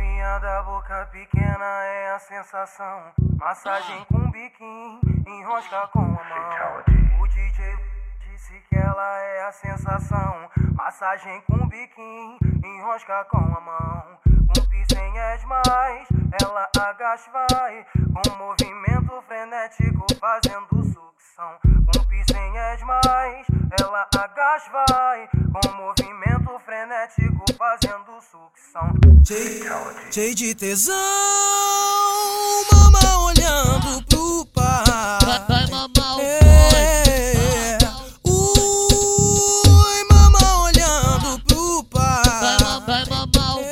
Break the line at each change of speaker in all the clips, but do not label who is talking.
Novinha da boca pequena é a sensação. Massagem com biquinho, enrosca com a mão. O DJ disse que ela é a sensação. Massagem com biquinho, enrosca com a mão. Com piscem é demais, ela agacha vai. Com movimento frenético fazendo sucção. Com piscem é demais, ela agacha vai. Com movimento frenético fazendo sucção.
Cheio, cheio de tesão, mama olhando pro pai.
Vai mamar o
É, ui, mama olhando pro pai.
Vai, vai mamar o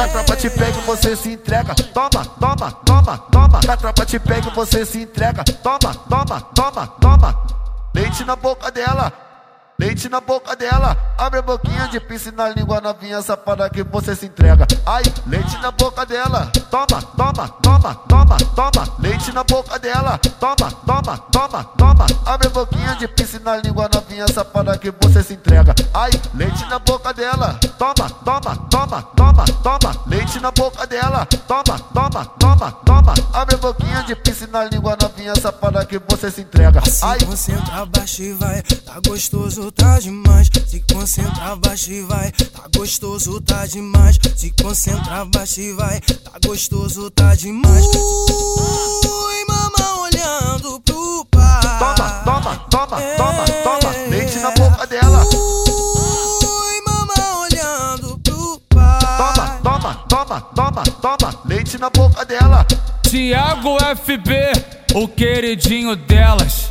A tropa te pega e você se entrega. Toma, toma, toma, toma. A tropa te pega e você se entrega. Toma, toma, toma, toma. Leite na boca dela. Leite na boca dela, abre a boquinha de pince na língua novinha safada que você se entrega. Ai, leite na boca dela, toma, toma, toma, toma, toma. Leite na boca dela, toma, toma, toma, toma. Abre a boquinha de pince na língua novinha safada que você se entrega. Ai, leite na boca dela, toma, toma, toma, toma, toma. Leite na boca dela, toma, toma, toma, toma. Abre a boquinha de pince na língua novinha safada que você se entrega. Ai,
Se concentra, abaixa e vai, tá gostoso, tá demais. Se concentra, abaixa e vai, tá gostoso, tá demais. Se concentra, abaixa e vai, tá gostoso, tá demais. Ui, mama olhando pro pai.
toma, toma, toma, toma, toma. Leite na boca dela.
Ui, mama olhando pro pai.
Toma, toma, toma, toma, toma. Leite na boca dela.
Tiago FB, o queridinho delas.